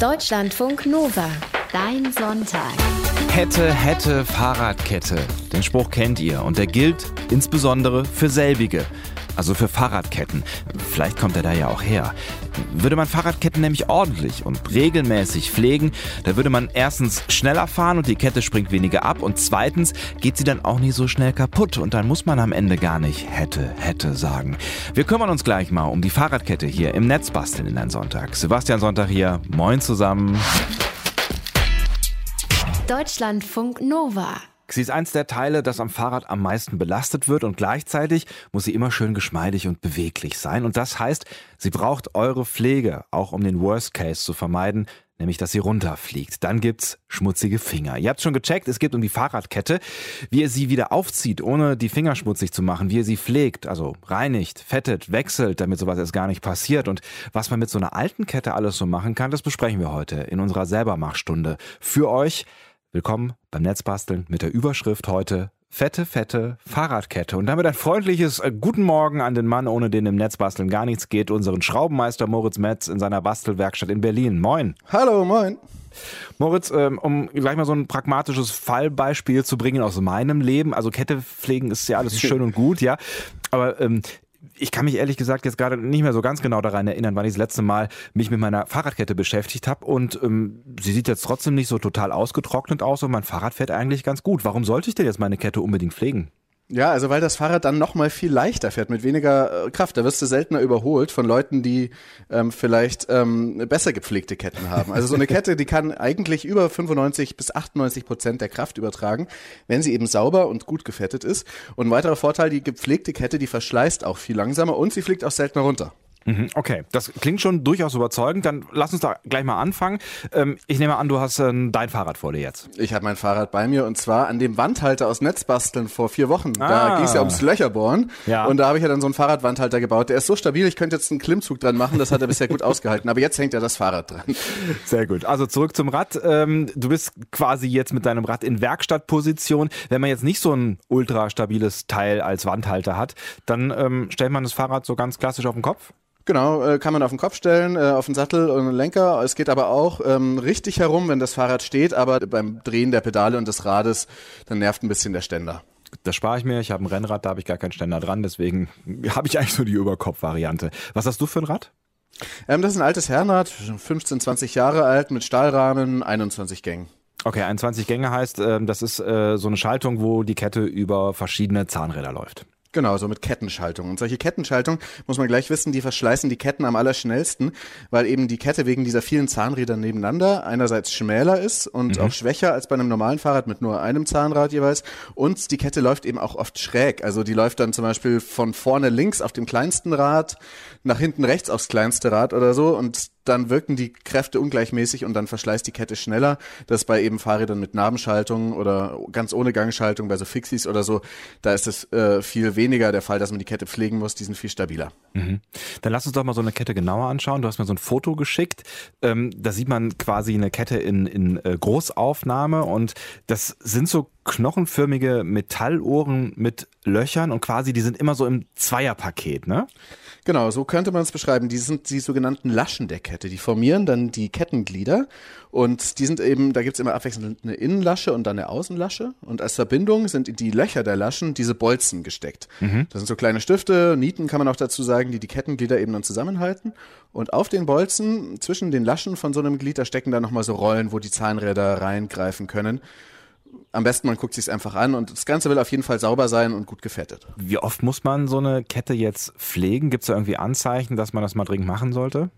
Deutschlandfunk Nova. Dein Sonntag. Hätte, hätte, Fahrradkette. Den Spruch kennt ihr und der gilt insbesondere für selbige. Also für Fahrradketten. Vielleicht kommt er da ja auch her. Würde man Fahrradketten nämlich ordentlich und regelmäßig pflegen, da würde man erstens schneller fahren und die Kette springt weniger ab und zweitens geht sie dann auch nicht so schnell kaputt und dann muss man am Ende gar nicht hätte, hätte sagen. Wir kümmern uns gleich mal um die Fahrradkette hier im Netz basteln in einen Sonntag. Sebastian Sonntag hier. Moin zusammen. Deutschlandfunk Nova. Sie ist eins der Teile, das am Fahrrad am meisten belastet wird und gleichzeitig muss sie immer schön geschmeidig und beweglich sein. Und das heißt, sie braucht eure Pflege, auch um den Worst Case zu vermeiden, nämlich dass sie runterfliegt. Dann gibt's schmutzige Finger. Ihr habt schon gecheckt, es geht um die Fahrradkette, wie ihr sie wieder aufzieht, ohne die Finger schmutzig zu machen, wie ihr sie pflegt, also reinigt, fettet, wechselt, damit sowas erst gar nicht passiert. Und was man mit so einer alten Kette alles so machen kann, das besprechen wir heute in unserer Selbermachstunde. Für euch Willkommen beim Netzbasteln mit der Überschrift heute Fette, fette Fahrradkette. Und damit ein freundliches äh, Guten Morgen an den Mann, ohne den im Netzbasteln gar nichts geht, unseren Schraubenmeister Moritz Metz in seiner Bastelwerkstatt in Berlin. Moin. Hallo, moin. Moritz, ähm, um gleich mal so ein pragmatisches Fallbeispiel zu bringen aus meinem Leben. Also Kette pflegen ist ja alles schön und gut, ja. Aber ähm, ich kann mich ehrlich gesagt jetzt gerade nicht mehr so ganz genau daran erinnern, wann ich das letzte Mal mich mit meiner Fahrradkette beschäftigt habe. Und ähm, sie sieht jetzt trotzdem nicht so total ausgetrocknet aus und mein Fahrrad fährt eigentlich ganz gut. Warum sollte ich denn jetzt meine Kette unbedingt pflegen? Ja, also weil das Fahrrad dann noch mal viel leichter fährt, mit weniger äh, Kraft. Da wirst du seltener überholt von Leuten, die ähm, vielleicht ähm, besser gepflegte Ketten haben. Also so eine Kette, die kann eigentlich über 95 bis 98 Prozent der Kraft übertragen, wenn sie eben sauber und gut gefettet ist. Und ein weiterer Vorteil, die gepflegte Kette, die verschleißt auch viel langsamer und sie fliegt auch seltener runter. Mhm, okay, das klingt schon durchaus überzeugend. Dann lass uns da gleich mal anfangen. Ähm, ich nehme an, du hast äh, dein Fahrrad vor dir jetzt. Ich habe mein Fahrrad bei mir und zwar an dem Wandhalter aus Netzbasteln vor vier Wochen. Ah. Da ging es ja ums Löcherbohren. Ja. Und da habe ich ja dann so einen Fahrradwandhalter gebaut. Der ist so stabil, ich könnte jetzt einen Klimmzug dran machen. Das hat er bisher gut ausgehalten. Aber jetzt hängt ja das Fahrrad dran. Sehr gut. Also zurück zum Rad. Ähm, du bist quasi jetzt mit deinem Rad in Werkstattposition. Wenn man jetzt nicht so ein ultra stabiles Teil als Wandhalter hat, dann ähm, stellt man das Fahrrad so ganz klassisch auf den Kopf? Genau, äh, kann man auf den Kopf stellen, äh, auf den Sattel und den Lenker. Es geht aber auch ähm, richtig herum, wenn das Fahrrad steht, aber beim Drehen der Pedale und des Rades, dann nervt ein bisschen der Ständer. Das spare ich mir. Ich habe ein Rennrad, da habe ich gar keinen Ständer dran, deswegen habe ich eigentlich nur die Überkopf-Variante. Was hast du für ein Rad? Ähm, das ist ein altes Herrenrad, 15, 20 Jahre alt, mit Stahlrahmen, 21 Gängen. Okay, 21 Gänge heißt, äh, das ist äh, so eine Schaltung, wo die Kette über verschiedene Zahnräder läuft. Genau, so mit Kettenschaltung. Und solche Kettenschaltung, muss man gleich wissen, die verschleißen die Ketten am allerschnellsten, weil eben die Kette wegen dieser vielen Zahnräder nebeneinander einerseits schmäler ist und mhm. auch schwächer als bei einem normalen Fahrrad mit nur einem Zahnrad jeweils. Und die Kette läuft eben auch oft schräg. Also die läuft dann zum Beispiel von vorne links auf dem kleinsten Rad nach hinten rechts aufs kleinste Rad oder so und dann wirken die Kräfte ungleichmäßig und dann verschleißt die Kette schneller. Das bei eben Fahrrädern mit Nabenschaltung oder ganz ohne Gangschaltung, bei so Fixies oder so, da ist es äh, viel weniger der Fall, dass man die Kette pflegen muss, die sind viel stabiler. Mhm. Dann lass uns doch mal so eine Kette genauer anschauen. Du hast mir so ein Foto geschickt. Ähm, da sieht man quasi eine Kette in, in äh, Großaufnahme und das sind so knochenförmige Metallohren mit Löchern und quasi die sind immer so im Zweierpaket, ne? Genau, so könnte man es beschreiben. Die sind die sogenannten Laschen der Kette. Die formieren dann die Kettenglieder und die sind eben, da gibt es immer abwechselnd eine Innenlasche und dann eine Außenlasche und als Verbindung sind in die Löcher der Laschen diese Bolzen gesteckt. Mhm. Das sind so kleine Stifte, Nieten kann man auch dazu sagen, die die Kettenglieder eben dann zusammenhalten und auf den Bolzen zwischen den Laschen von so einem Glied, da stecken dann nochmal so Rollen, wo die Zahnräder reingreifen können am besten man guckt sich einfach an und das Ganze will auf jeden Fall sauber sein und gut gefettet. Wie oft muss man so eine Kette jetzt pflegen? Gibt es da irgendwie Anzeichen, dass man das mal dringend machen sollte?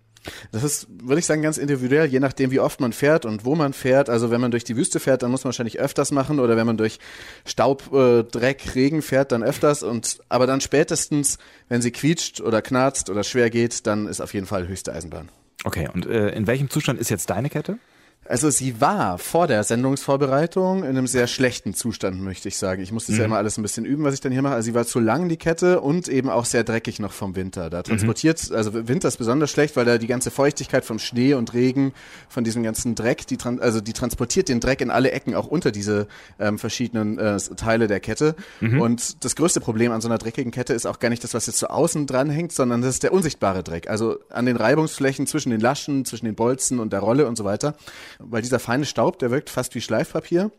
Das ist, würde ich sagen, ganz individuell, je nachdem, wie oft man fährt und wo man fährt. Also wenn man durch die Wüste fährt, dann muss man wahrscheinlich öfters machen oder wenn man durch Staub, äh, Dreck, Regen fährt, dann öfters. Und aber dann spätestens, wenn sie quietscht oder knarzt oder schwer geht, dann ist auf jeden Fall höchste Eisenbahn. Okay, und äh, in welchem Zustand ist jetzt deine Kette? Also sie war vor der Sendungsvorbereitung in einem sehr schlechten Zustand, möchte ich sagen. Ich musste das ja immer alles ein bisschen üben, was ich dann hier mache. Also sie war zu lang, die Kette, und eben auch sehr dreckig noch vom Winter. Da transportiert, also Winter ist besonders schlecht, weil da die ganze Feuchtigkeit vom Schnee und Regen, von diesem ganzen Dreck, die also die transportiert den Dreck in alle Ecken, auch unter diese ähm, verschiedenen äh, Teile der Kette. Und das größte Problem an so einer dreckigen Kette ist auch gar nicht das, was jetzt so außen dran hängt, sondern das ist der unsichtbare Dreck. Also an den Reibungsflächen zwischen den Laschen, zwischen den Bolzen und der Rolle und so weiter. Weil dieser feine Staub, der wirkt fast wie Schleifpapier.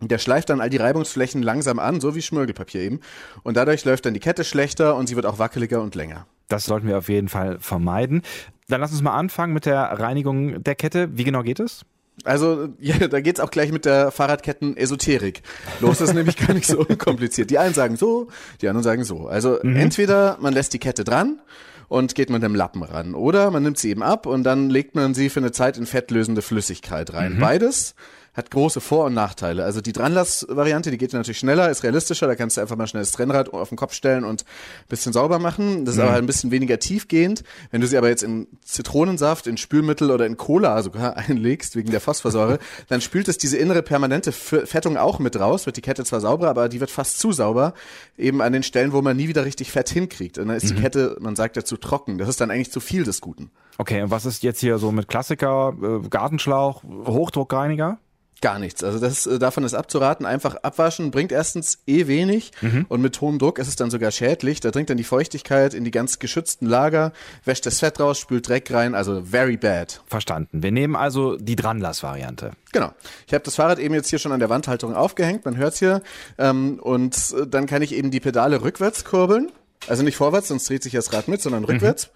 Der schleift dann all die Reibungsflächen langsam an, so wie Schmirgelpapier eben. Und dadurch läuft dann die Kette schlechter und sie wird auch wackeliger und länger. Das sollten wir auf jeden Fall vermeiden. Dann lass uns mal anfangen mit der Reinigung der Kette. Wie genau geht es? Also, ja, da geht's auch gleich mit der Fahrradketten-Esoterik. Los, ist nämlich gar nicht so unkompliziert. Die einen sagen so, die anderen sagen so. Also, entweder man lässt die Kette dran und geht mit dem Lappen ran. Oder man nimmt sie eben ab und dann legt man sie für eine Zeit in fettlösende Flüssigkeit rein. Beides hat große Vor- und Nachteile. Also die Dranlass-Variante, die geht natürlich schneller, ist realistischer, da kannst du einfach mal schnell das Trennrad auf den Kopf stellen und ein bisschen sauber machen. Das ist aber halt ein bisschen weniger tiefgehend. Wenn du sie aber jetzt in Zitronensaft, in Spülmittel oder in Cola sogar einlegst, wegen der Phosphorsäure, dann spült es diese innere permanente Fettung auch mit raus, wird die Kette zwar sauber, aber die wird fast zu sauber, eben an den Stellen, wo man nie wieder richtig Fett hinkriegt. Und dann ist die Kette, man sagt ja, zu trocken. Das ist dann eigentlich zu viel des Guten. Okay, und was ist jetzt hier so mit Klassiker, äh, Gartenschlauch, Hochdruckreiniger? Gar nichts. Also das äh, davon ist abzuraten. Einfach abwaschen bringt erstens eh wenig und mit hohem Druck ist es dann sogar schädlich. Da dringt dann die Feuchtigkeit in die ganz geschützten Lager, wäscht das Fett raus, spült Dreck rein. Also very bad. Verstanden. Wir nehmen also die Dranlass-Variante. Genau. Ich habe das Fahrrad eben jetzt hier schon an der Wandhalterung aufgehängt. Man hört's hier. Ähm, und äh, dann kann ich eben die Pedale rückwärts kurbeln. Also nicht vorwärts, sonst dreht sich das Rad mit, sondern rückwärts.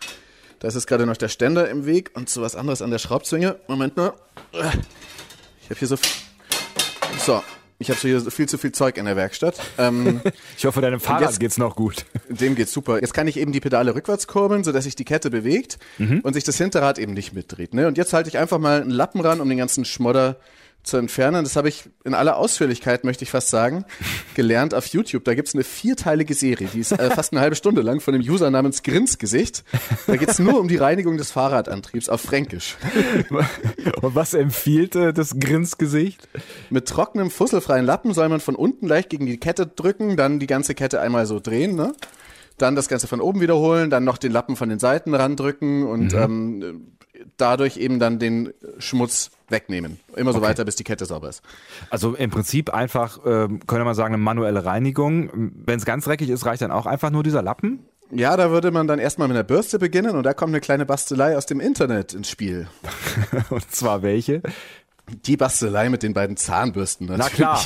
Da ist jetzt gerade noch der Ständer im Weg und so was anderes an der Schraubzwinge. Moment nur. Ich habe hier so. So. Ich habe so hier viel zu viel Zeug in der Werkstatt. Ähm, Ich hoffe, deinem Fahrrad jetzt- geht's noch gut. dem geht's super. Jetzt kann ich eben die Pedale rückwärts kurbeln, sodass sich die Kette bewegt und sich das Hinterrad eben nicht mitdreht. Ne? Und jetzt halte ich einfach mal einen Lappen ran, um den ganzen Schmodder zu entfernen. Das habe ich in aller Ausführlichkeit, möchte ich fast sagen, gelernt auf YouTube. Da gibt's eine vierteilige Serie, die ist äh, fast eine halbe Stunde lang von einem User namens Grinsgesicht. Da geht's nur um die Reinigung des Fahrradantriebs auf Fränkisch. Und was empfiehlt äh, das Grinsgesicht? Mit trockenem, fusselfreien Lappen soll man von unten leicht gegen die Kette drücken, dann die ganze Kette einmal so drehen, ne? Dann das Ganze von oben wiederholen, dann noch den Lappen von den Seiten randrücken und ähm, dadurch eben dann den Schmutz wegnehmen. Immer so weiter, bis die Kette sauber ist. Also im Prinzip einfach, ähm, könnte man sagen, eine manuelle Reinigung. Wenn es ganz dreckig ist, reicht dann auch einfach nur dieser Lappen? Ja, da würde man dann erstmal mit einer Bürste beginnen und da kommt eine kleine Bastelei aus dem Internet ins Spiel. Und zwar welche? Die Bastelei mit den beiden Zahnbürsten. Natürlich. klar.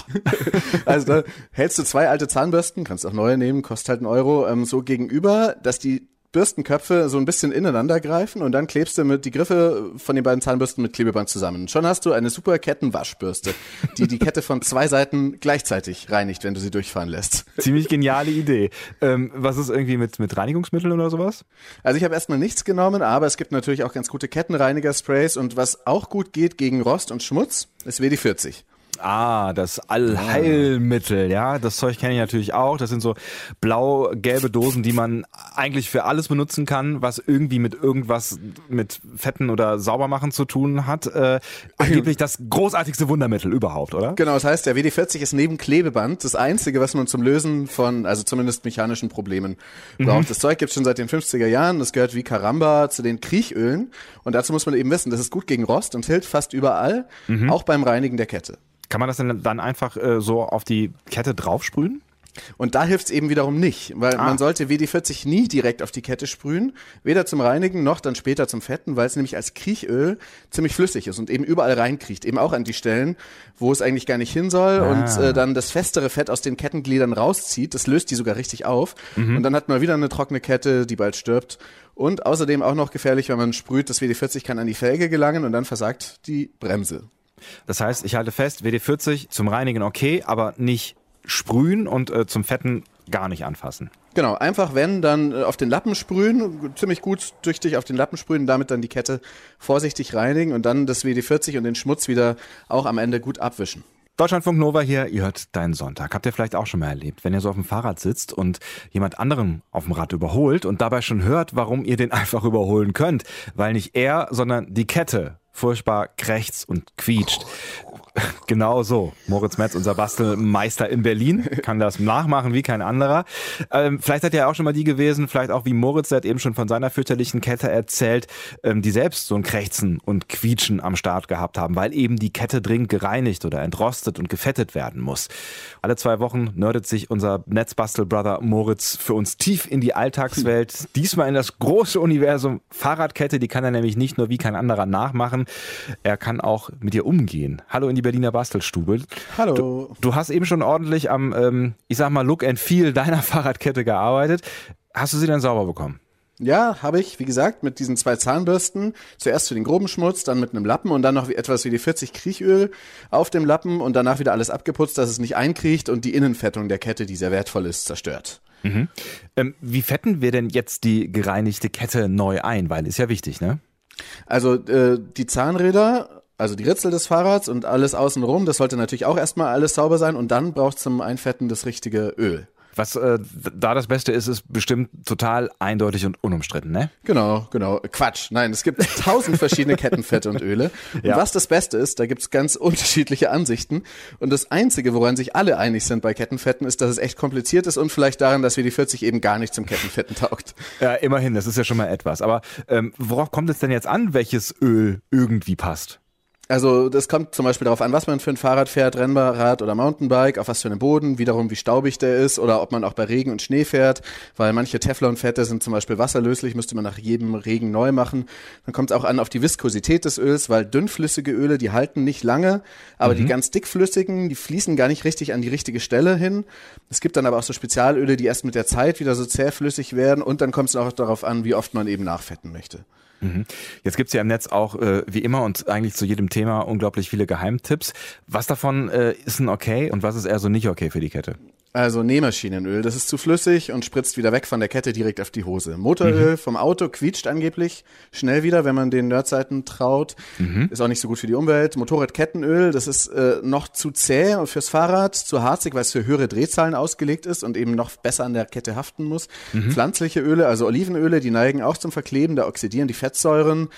also da hältst du zwei alte Zahnbürsten, kannst auch neue nehmen, kostet halt einen Euro, ähm, so gegenüber, dass die Bürstenköpfe so ein bisschen ineinander greifen und dann klebst du mit die Griffe von den beiden Zahnbürsten mit Klebeband zusammen. Schon hast du eine super Kettenwaschbürste, die die Kette von zwei Seiten gleichzeitig reinigt, wenn du sie durchfahren lässt. Ziemlich geniale Idee. Ähm, was ist irgendwie mit, mit Reinigungsmitteln oder sowas? Also ich habe erstmal nichts genommen, aber es gibt natürlich auch ganz gute Kettenreiniger-Sprays und was auch gut geht gegen Rost und Schmutz, ist WD-40. Ah, das Allheilmittel, ja. Das Zeug kenne ich natürlich auch. Das sind so blau-gelbe Dosen, die man eigentlich für alles benutzen kann, was irgendwie mit irgendwas mit Fetten oder Saubermachen zu tun hat. Äh, angeblich das großartigste Wundermittel überhaupt, oder? Genau, das heißt, der WD-40 ist neben Klebeband das einzige, was man zum Lösen von, also zumindest mechanischen Problemen braucht. Das Zeug gibt's schon seit den 50er Jahren. Das gehört wie Karamba zu den Kriechölen. Und dazu muss man eben wissen, das ist gut gegen Rost und hilft fast überall, auch beim Reinigen der Kette. Kann man das denn dann einfach äh, so auf die Kette draufsprühen? Und da hilft's eben wiederum nicht, weil Ah. man sollte WD-40 nie direkt auf die Kette sprühen, weder zum Reinigen noch dann später zum Fetten, weil es nämlich als Kriechöl ziemlich flüssig ist und eben überall reinkriecht, eben auch an die Stellen, wo es eigentlich gar nicht hin soll und äh, dann das festere Fett aus den Kettengliedern rauszieht, das löst die sogar richtig auf und dann hat man wieder eine trockene Kette, die bald stirbt. Und außerdem auch noch gefährlich, wenn man sprüht, das WD-40 kann an die Felge gelangen und dann versagt die Bremse. Das heißt, ich halte fest, WD-40 zum Reinigen okay, aber nicht sprühen und äh, zum Fetten gar nicht anfassen. Genau, einfach wenn, dann äh, auf den Lappen sprühen, ziemlich gut tüchtig auf den Lappen sprühen, damit dann die Kette vorsichtig reinigen und dann das WD-40 und den Schmutz wieder auch am Ende gut abwischen. Deutschlandfunk Nova hier, ihr hört deinen Sonntag. Habt ihr vielleicht auch schon mal erlebt, wenn ihr so auf dem Fahrrad sitzt und jemand anderen auf dem Rad überholt und dabei schon hört, warum ihr den einfach überholen könnt, weil nicht er, sondern die Kette furchtbar krächzt und quietscht. Genau so. Moritz Metz, unser Bastelmeister in Berlin, kann das nachmachen wie kein anderer. Ähm, vielleicht hat er auch schon mal die gewesen, vielleicht auch wie Moritz, der hat eben schon von seiner fürchterlichen Kette erzählt, ähm, die selbst so ein Krächzen und Quietschen am Start gehabt haben, weil eben die Kette dringend gereinigt oder entrostet und gefettet werden muss. Alle zwei Wochen nerdet sich unser Netzbastelbrother Moritz für uns tief in die Alltagswelt. Diesmal in das große Universum Fahrradkette, die kann er nämlich nicht nur wie kein anderer nachmachen, er kann auch mit ihr umgehen. Hallo in die Berliner Bastelstube. Hallo. Du, du hast eben schon ordentlich am, ähm, ich sag mal, Look and Feel deiner Fahrradkette gearbeitet. Hast du sie dann sauber bekommen? Ja, habe ich, wie gesagt, mit diesen zwei Zahnbürsten. Zuerst für den groben Schmutz, dann mit einem Lappen und dann noch etwas wie die 40 Kriechöl auf dem Lappen und danach wieder alles abgeputzt, dass es nicht einkriecht und die Innenfettung der Kette, die sehr wertvoll ist, zerstört. Mhm. Ähm, wie fetten wir denn jetzt die gereinigte Kette neu ein? Weil ist ja wichtig, ne? Also äh, die Zahnräder also die Ritzel des Fahrrads und alles außenrum, das sollte natürlich auch erstmal alles sauber sein und dann braucht es zum Einfetten das richtige Öl. Was äh, da das Beste ist, ist bestimmt total eindeutig und unumstritten, ne? Genau, genau. Quatsch. Nein, es gibt tausend verschiedene Kettenfette und Öle. Und ja. was das Beste ist, da gibt's ganz unterschiedliche Ansichten. Und das Einzige, woran sich alle einig sind bei Kettenfetten, ist, dass es echt kompliziert ist und vielleicht daran, dass wir die 40 eben gar nicht zum Kettenfetten taugt. Ja, immerhin, das ist ja schon mal etwas. Aber ähm, worauf kommt es denn jetzt an, welches Öl irgendwie passt? Also das kommt zum Beispiel darauf an, was man für ein Fahrrad fährt, Rennrad oder Mountainbike, auf was für einen Boden, wiederum wie staubig der ist oder ob man auch bei Regen und Schnee fährt, weil manche Teflonfette sind zum Beispiel wasserlöslich, müsste man nach jedem Regen neu machen. Dann kommt es auch an auf die Viskosität des Öls, weil dünnflüssige Öle, die halten nicht lange, aber mhm. die ganz dickflüssigen, die fließen gar nicht richtig an die richtige Stelle hin. Es gibt dann aber auch so Spezialöle, die erst mit der Zeit wieder so zähflüssig werden und dann kommt es auch darauf an, wie oft man eben nachfetten möchte. Mhm. Jetzt gibt's ja im Netz auch äh, wie immer und eigentlich zu jedem Thema unglaublich viele Geheimtipps. Was davon äh, ist ein okay und was ist eher so nicht okay für die Kette? Also Nähmaschinenöl, das ist zu flüssig und spritzt wieder weg von der Kette direkt auf die Hose. Motoröl mhm. vom Auto quietscht angeblich schnell wieder, wenn man den Nerdseiten traut. Mhm. Ist auch nicht so gut für die Umwelt. Motorradkettenöl, das ist äh, noch zu zäh fürs Fahrrad, zu harzig, weil es für höhere Drehzahlen ausgelegt ist und eben noch besser an der Kette haften muss. Mhm. Pflanzliche Öle, also Olivenöle, die neigen auch zum Verkleben, da oxidieren die Fettsäuren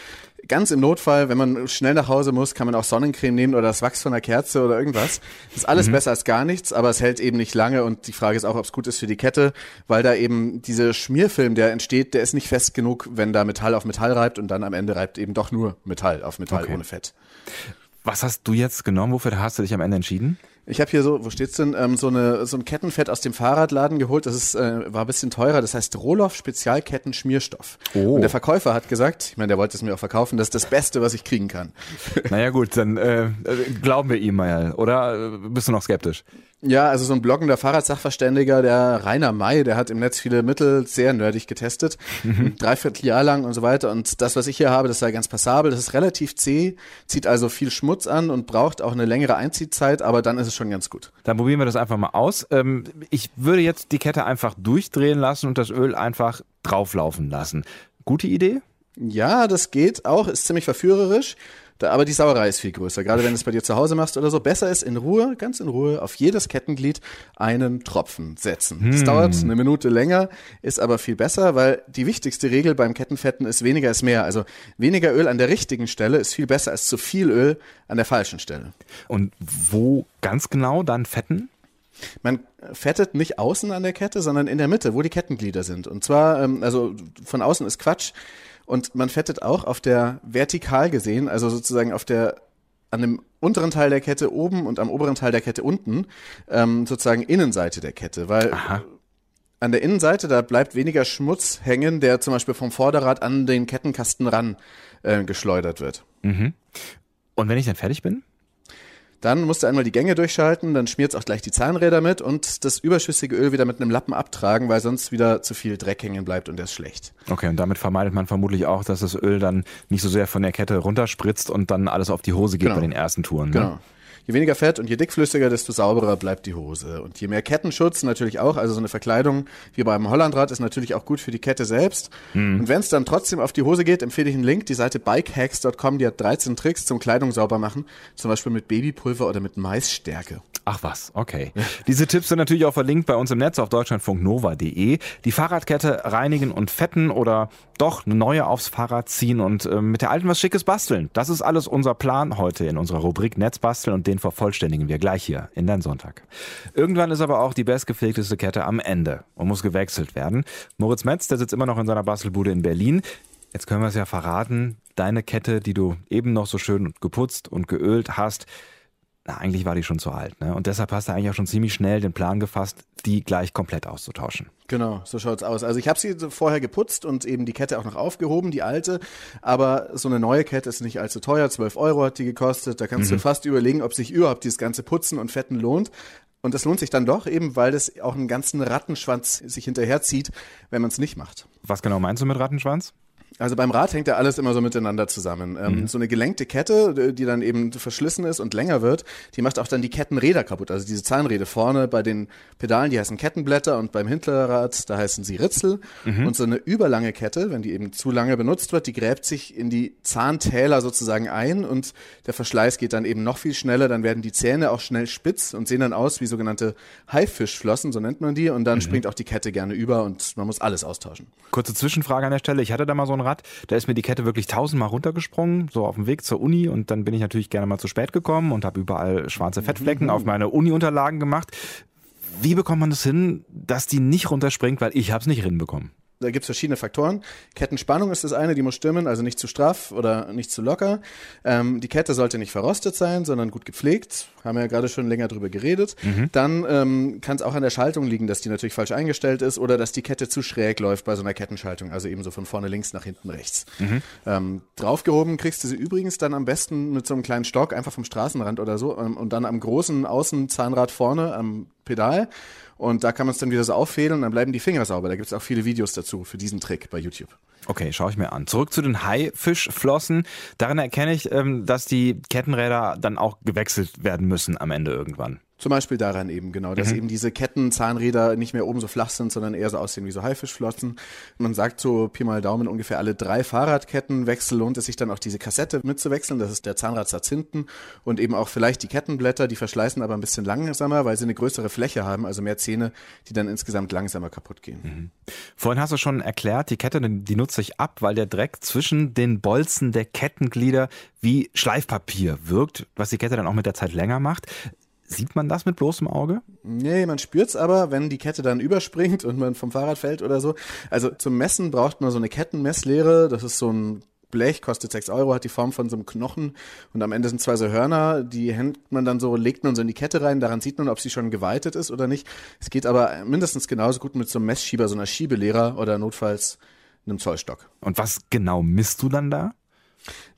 ganz im Notfall, wenn man schnell nach Hause muss, kann man auch Sonnencreme nehmen oder das Wachs von der Kerze oder irgendwas. Das ist alles mhm. besser als gar nichts, aber es hält eben nicht lange und die Frage ist auch, ob es gut ist für die Kette, weil da eben dieser Schmierfilm, der entsteht, der ist nicht fest genug, wenn da Metall auf Metall reibt und dann am Ende reibt eben doch nur Metall auf Metall okay. ohne Fett. Was hast du jetzt genommen? Wofür hast du dich am Ende entschieden? Ich habe hier so, wo steht's denn, ähm, so, eine, so ein Kettenfett aus dem Fahrradladen geholt. Das ist, äh, war ein bisschen teurer. Das heißt Roloff Spezialketten Schmierstoff. Oh. Und der Verkäufer hat gesagt, ich meine, der wollte es mir auch verkaufen, das ist das Beste, was ich kriegen kann. Naja gut, dann äh, glauben wir ihm mal. Oder bist du noch skeptisch? Ja, also so ein bloggender Fahrradsachverständiger, der Rainer May, der hat im Netz viele Mittel sehr nerdig getestet, mhm. dreiviertel Jahr lang und so weiter. Und das, was ich hier habe, das sei ganz passabel. Das ist relativ zäh, zieht also viel Schmutz an und braucht auch eine längere Einziehzeit, aber dann ist es schon ganz gut. Dann probieren wir das einfach mal aus. Ähm, ich würde jetzt die Kette einfach durchdrehen lassen und das Öl einfach drauflaufen lassen. Gute Idee? Ja, das geht auch, ist ziemlich verführerisch. Da, aber die Sauerei ist viel größer. Gerade wenn du es bei dir zu Hause machst oder so. Besser ist in Ruhe, ganz in Ruhe, auf jedes Kettenglied einen Tropfen setzen. Hm. Das dauert eine Minute länger, ist aber viel besser, weil die wichtigste Regel beim Kettenfetten ist weniger ist mehr. Also weniger Öl an der richtigen Stelle ist viel besser als zu viel Öl an der falschen Stelle. Und wo ganz genau dann fetten? Man fettet nicht außen an der Kette, sondern in der Mitte, wo die Kettenglieder sind. Und zwar, ähm, also von außen ist Quatsch. Und man fettet auch auf der vertikal gesehen, also sozusagen auf der an dem unteren Teil der Kette oben und am oberen Teil der Kette unten, ähm, sozusagen Innenseite der Kette, weil Aha. an der Innenseite, da bleibt weniger Schmutz hängen, der zum Beispiel vom Vorderrad an den Kettenkasten ran äh, geschleudert wird. Mhm. Und wenn ich dann fertig bin? Dann musst du einmal die Gänge durchschalten, dann schmiert es auch gleich die Zahnräder mit und das überschüssige Öl wieder mit einem Lappen abtragen, weil sonst wieder zu viel Dreck hängen bleibt und der ist schlecht. Okay, und damit vermeidet man vermutlich auch, dass das Öl dann nicht so sehr von der Kette runterspritzt und dann alles auf die Hose geht genau. bei den ersten Touren. Ne? Genau. Je weniger Fett und je dickflüssiger, desto sauberer bleibt die Hose. Und je mehr Kettenschutz natürlich auch, also so eine Verkleidung wie beim Hollandrad ist natürlich auch gut für die Kette selbst. Mhm. Und wenn es dann trotzdem auf die Hose geht, empfehle ich einen Link, die Seite bikehacks.com, die hat 13 Tricks zum Kleidung sauber machen, zum Beispiel mit Babypulver oder mit Maisstärke. Ach was, okay. Diese Tipps sind natürlich auch verlinkt bei uns im Netz auf deutschlandfunknova.de. Die Fahrradkette reinigen und fetten oder doch eine neue aufs Fahrrad ziehen und äh, mit der alten was Schickes basteln. Das ist alles unser Plan heute in unserer Rubrik Netzbasteln und den vervollständigen wir gleich hier in dein Sonntag. Irgendwann ist aber auch die bestgepflegteste Kette am Ende und muss gewechselt werden. Moritz Metz, der sitzt immer noch in seiner Bastelbude in Berlin. Jetzt können wir es ja verraten. Deine Kette, die du eben noch so schön geputzt und geölt hast, na, eigentlich war die schon zu alt. Ne? Und deshalb hast du eigentlich auch schon ziemlich schnell den Plan gefasst, die gleich komplett auszutauschen. Genau, so schaut's aus. Also ich habe sie vorher geputzt und eben die Kette auch noch aufgehoben, die alte. Aber so eine neue Kette ist nicht allzu teuer. 12 Euro hat die gekostet. Da kannst mhm. du fast überlegen, ob sich überhaupt dieses ganze Putzen und Fetten lohnt. Und das lohnt sich dann doch eben, weil das auch einen ganzen Rattenschwanz sich hinterherzieht, wenn man es nicht macht. Was genau meinst du mit Rattenschwanz? Also beim Rad hängt ja alles immer so miteinander zusammen. Ähm, mhm. So eine gelenkte Kette, die dann eben verschlissen ist und länger wird, die macht auch dann die Kettenräder kaputt. Also diese Zahnräder vorne bei den Pedalen, die heißen Kettenblätter und beim Hinterrad, da heißen sie Ritzel. Mhm. Und so eine überlange Kette, wenn die eben zu lange benutzt wird, die gräbt sich in die Zahntäler sozusagen ein und der Verschleiß geht dann eben noch viel schneller. Dann werden die Zähne auch schnell spitz und sehen dann aus wie sogenannte Haifischflossen, so nennt man die. Und dann mhm. springt auch die Kette gerne über und man muss alles austauschen. Kurze Zwischenfrage an der Stelle. Ich hatte da mal so ein Rad, da ist mir die Kette wirklich tausendmal runtergesprungen, so auf dem Weg zur Uni und dann bin ich natürlich gerne mal zu spät gekommen und habe überall schwarze Fettflecken auf meine Uni-Unterlagen gemacht. Wie bekommt man das hin, dass die nicht runterspringt, weil ich habe es nicht hinbekommen? Da gibt es verschiedene Faktoren. Kettenspannung ist das eine, die muss stimmen, also nicht zu straff oder nicht zu locker. Ähm, die Kette sollte nicht verrostet sein, sondern gut gepflegt. Haben wir ja gerade schon länger drüber geredet. Mhm. Dann ähm, kann es auch an der Schaltung liegen, dass die natürlich falsch eingestellt ist oder dass die Kette zu schräg läuft bei so einer Kettenschaltung, also eben so von vorne links nach hinten rechts. Mhm. Ähm, draufgehoben kriegst du sie übrigens dann am besten mit so einem kleinen Stock einfach vom Straßenrand oder so ähm, und dann am großen Außenzahnrad vorne am Pedal und da kann man es dann wieder so auffädeln und dann bleiben die Finger sauber. Da gibt es auch viele Videos dazu für diesen Trick bei YouTube. Okay, schaue ich mir an. Zurück zu den Haifischflossen. Darin erkenne ich, ähm, dass die Kettenräder dann auch gewechselt werden müssen am Ende irgendwann. Zum Beispiel daran eben, genau, dass mhm. eben diese Kettenzahnräder nicht mehr oben so flach sind, sondern eher so aussehen wie so Haifischflossen. Man sagt so Pi mal Daumen ungefähr alle drei Fahrradkettenwechsel lohnt es sich dann auch diese Kassette mitzuwechseln. Das ist der Zahnradsatz hinten und eben auch vielleicht die Kettenblätter, die verschleißen aber ein bisschen langsamer, weil sie eine größere Fläche haben, also mehr Zähne, die dann insgesamt langsamer kaputt gehen. Mhm. Vorhin hast du schon erklärt, die Kette, die nutze ich ab, weil der Dreck zwischen den Bolzen der Kettenglieder wie Schleifpapier wirkt, was die Kette dann auch mit der Zeit länger macht. Sieht man das mit bloßem Auge? Nee, man spürt's aber, wenn die Kette dann überspringt und man vom Fahrrad fällt oder so. Also zum Messen braucht man so eine Kettenmesslehre. Das ist so ein Blech, kostet 6 Euro, hat die Form von so einem Knochen und am Ende sind zwei so Hörner, die hängt man dann so, legt man so in die Kette rein, daran sieht man, ob sie schon geweitet ist oder nicht. Es geht aber mindestens genauso gut mit so einem Messschieber, so einer Schiebelehrer oder notfalls einem Zollstock. Und was genau misst du dann da?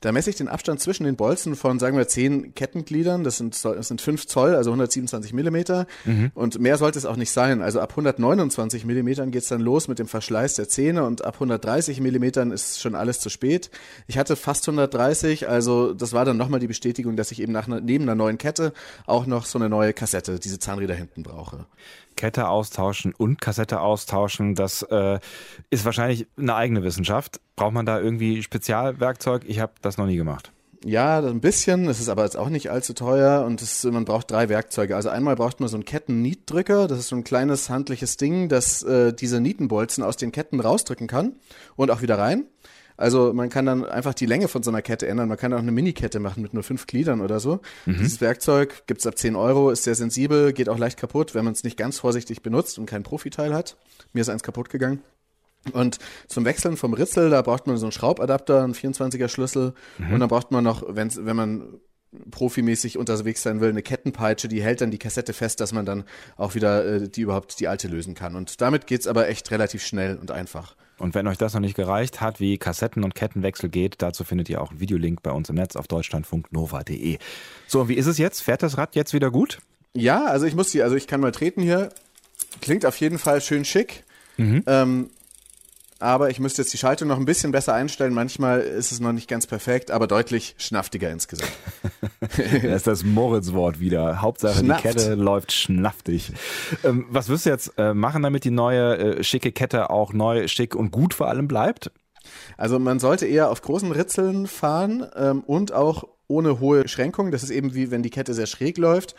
Da messe ich den Abstand zwischen den Bolzen von, sagen wir, zehn Kettengliedern. Das sind, das sind fünf Zoll, also 127 Millimeter. Mhm. Und mehr sollte es auch nicht sein. Also ab 129 Millimetern geht's dann los mit dem Verschleiß der Zähne und ab 130 Millimetern ist schon alles zu spät. Ich hatte fast 130, also das war dann nochmal die Bestätigung, dass ich eben nach, neben einer neuen Kette auch noch so eine neue Kassette, diese Zahnräder hinten brauche. Kette austauschen und Kassette austauschen, das äh, ist wahrscheinlich eine eigene Wissenschaft. Braucht man da irgendwie Spezialwerkzeug? Ich habe das noch nie gemacht. Ja, ein bisschen. Es ist aber jetzt auch nicht allzu teuer und es, man braucht drei Werkzeuge. Also einmal braucht man so einen Kettennietdrücker. Das ist so ein kleines handliches Ding, das äh, diese Nietenbolzen aus den Ketten rausdrücken kann und auch wieder rein. Also man kann dann einfach die Länge von so einer Kette ändern. Man kann auch eine Mini-Kette machen mit nur fünf Gliedern oder so. Mhm. Dieses Werkzeug gibt's ab 10 Euro, ist sehr sensibel, geht auch leicht kaputt, wenn man es nicht ganz vorsichtig benutzt und kein Profiteil hat. Mir ist eins kaputt gegangen. Und zum Wechseln vom Ritzel, da braucht man so einen Schraubadapter, einen 24er Schlüssel. Mhm. Und dann braucht man noch, wenn, wenn man profimäßig unterwegs sein will, eine Kettenpeitsche, die hält dann die Kassette fest, dass man dann auch wieder äh, die überhaupt die alte lösen kann. Und damit geht's aber echt relativ schnell und einfach. Und wenn euch das noch nicht gereicht hat, wie Kassetten- und Kettenwechsel geht, dazu findet ihr auch einen Videolink bei uns im Netz auf deutschlandfunknova.de. So, und wie ist es jetzt? Fährt das Rad jetzt wieder gut? Ja, also ich muss sie, also ich kann mal treten hier. Klingt auf jeden Fall schön schick. Mhm. Ähm, aber ich müsste jetzt die Schaltung noch ein bisschen besser einstellen. Manchmal ist es noch nicht ganz perfekt, aber deutlich schnaftiger insgesamt. das ist das Moritz-Wort wieder. Hauptsache Schnafft. die Kette läuft schnaftig. Ähm, was wirst du jetzt äh, machen, damit die neue äh, schicke Kette auch neu, schick und gut vor allem bleibt? Also man sollte eher auf großen Ritzeln fahren ähm, und auch ohne hohe Schränkung. Das ist eben wie wenn die Kette sehr schräg läuft,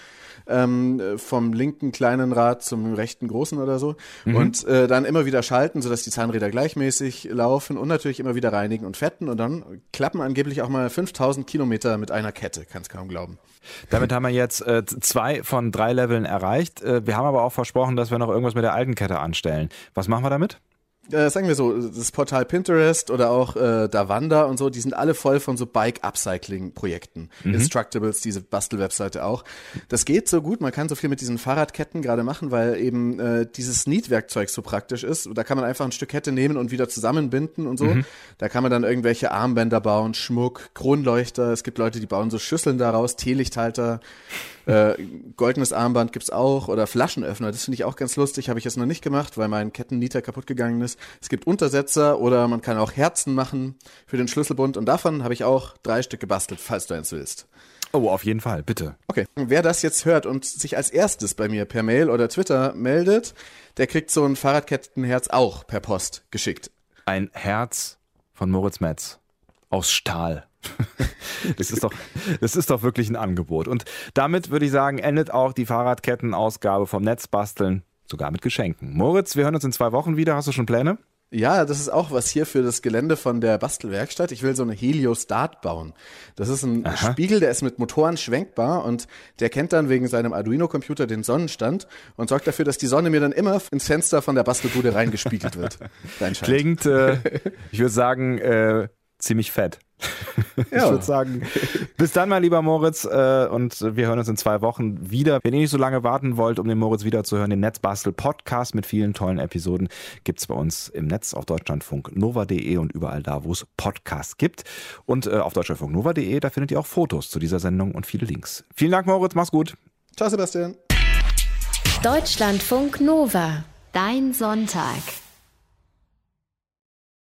ähm, vom linken kleinen Rad zum rechten großen oder so. Mhm. Und äh, dann immer wieder schalten, sodass die Zahnräder gleichmäßig laufen und natürlich immer wieder reinigen und fetten. Und dann klappen angeblich auch mal 5000 Kilometer mit einer Kette, kannst kaum glauben. Damit haben wir jetzt äh, zwei von drei Leveln erreicht. Äh, wir haben aber auch versprochen, dass wir noch irgendwas mit der alten Kette anstellen. Was machen wir damit? Äh, sagen wir so, das Portal Pinterest oder auch äh, Davanda und so, die sind alle voll von so Bike-Upcycling-Projekten. Mhm. Instructables, diese Bastel-Webseite auch. Das geht so gut, man kann so viel mit diesen Fahrradketten gerade machen, weil eben äh, dieses Sneed-Werkzeug so praktisch ist. Da kann man einfach ein Stück Kette nehmen und wieder zusammenbinden und so. Mhm. Da kann man dann irgendwelche Armbänder bauen, Schmuck, Kronleuchter. Es gibt Leute, die bauen so Schüsseln daraus, Teelichthalter. Äh, goldenes Armband gibt's auch oder Flaschenöffner. Das finde ich auch ganz lustig. Habe ich jetzt noch nicht gemacht, weil mein Kettennieter kaputt gegangen ist. Es gibt Untersetzer oder man kann auch Herzen machen für den Schlüsselbund und davon habe ich auch drei Stück gebastelt, falls du eins willst. Oh, auf jeden Fall, bitte. Okay. Wer das jetzt hört und sich als erstes bei mir per Mail oder Twitter meldet, der kriegt so ein Fahrradkettenherz auch per Post geschickt. Ein Herz von Moritz Metz aus Stahl. Das ist doch, das ist doch wirklich ein Angebot. Und damit würde ich sagen, endet auch die Fahrradkettenausgabe vom Netzbasteln, sogar mit Geschenken. Moritz, wir hören uns in zwei Wochen wieder. Hast du schon Pläne? Ja, das ist auch was hier für das Gelände von der Bastelwerkstatt. Ich will so eine Heliostat bauen. Das ist ein Aha. Spiegel, der ist mit Motoren schwenkbar und der kennt dann wegen seinem Arduino-Computer den Sonnenstand und sorgt dafür, dass die Sonne mir dann immer ins Fenster von der Bastelbude reingespiegelt wird. Klingt, äh, ich würde sagen, äh, ziemlich fett. Ja. Ich würde sagen, bis dann, mein lieber Moritz. Äh, und wir hören uns in zwei Wochen wieder. Wenn ihr nicht so lange warten wollt, um den Moritz wiederzuhören, den Netzbastel Podcast mit vielen tollen Episoden gibt es bei uns im Netz auf Deutschlandfunk nova.de und überall da, wo es Podcasts gibt. Und äh, auf Deutschlandfunk nova.de, da findet ihr auch Fotos zu dieser Sendung und viele Links. Vielen Dank, Moritz. Mach's gut. Ciao, Sebastian. Deutschlandfunk Nova. Dein Sonntag.